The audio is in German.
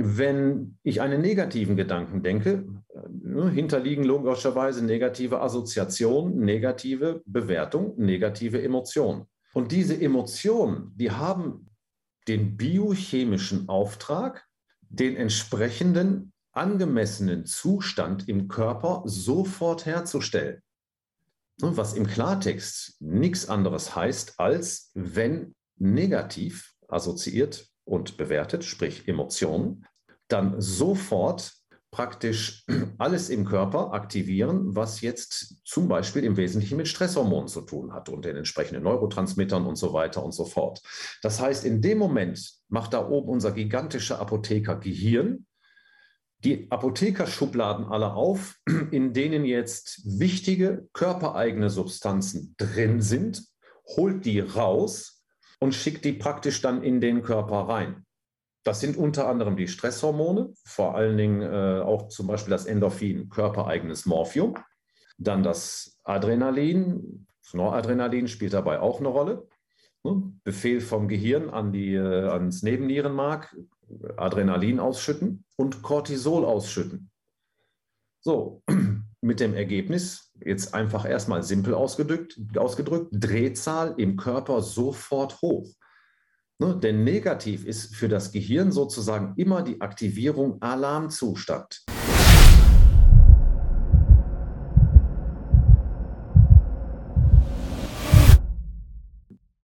Wenn ich einen negativen Gedanken denke, ne, hinterliegen logischerweise negative Assoziationen, negative Bewertung, negative Emotionen. Und diese Emotionen, die haben den biochemischen Auftrag, den entsprechenden angemessenen Zustand im Körper sofort herzustellen. Was im Klartext nichts anderes heißt, als wenn negativ assoziiert und bewertet, sprich Emotionen, dann sofort praktisch alles im Körper aktivieren, was jetzt zum Beispiel im Wesentlichen mit Stresshormonen zu tun hat und den entsprechenden Neurotransmittern und so weiter und so fort. Das heißt, in dem Moment macht da oben unser gigantischer Apotheker Gehirn die Apothekerschubladen alle auf, in denen jetzt wichtige körpereigene Substanzen drin sind, holt die raus und schickt die praktisch dann in den Körper rein. Das sind unter anderem die Stresshormone, vor allen Dingen äh, auch zum Beispiel das Endorphin, körpereigenes Morphium. Dann das Adrenalin, das Noradrenalin spielt dabei auch eine Rolle. Ne? Befehl vom Gehirn an die, äh, ans Nebennierenmark, Adrenalin ausschütten und Cortisol ausschütten. So, mit dem Ergebnis, jetzt einfach erstmal simpel ausgedrückt, ausgedrückt Drehzahl im Körper sofort hoch. Ne? Denn negativ ist für das Gehirn sozusagen immer die Aktivierung Alarmzustand.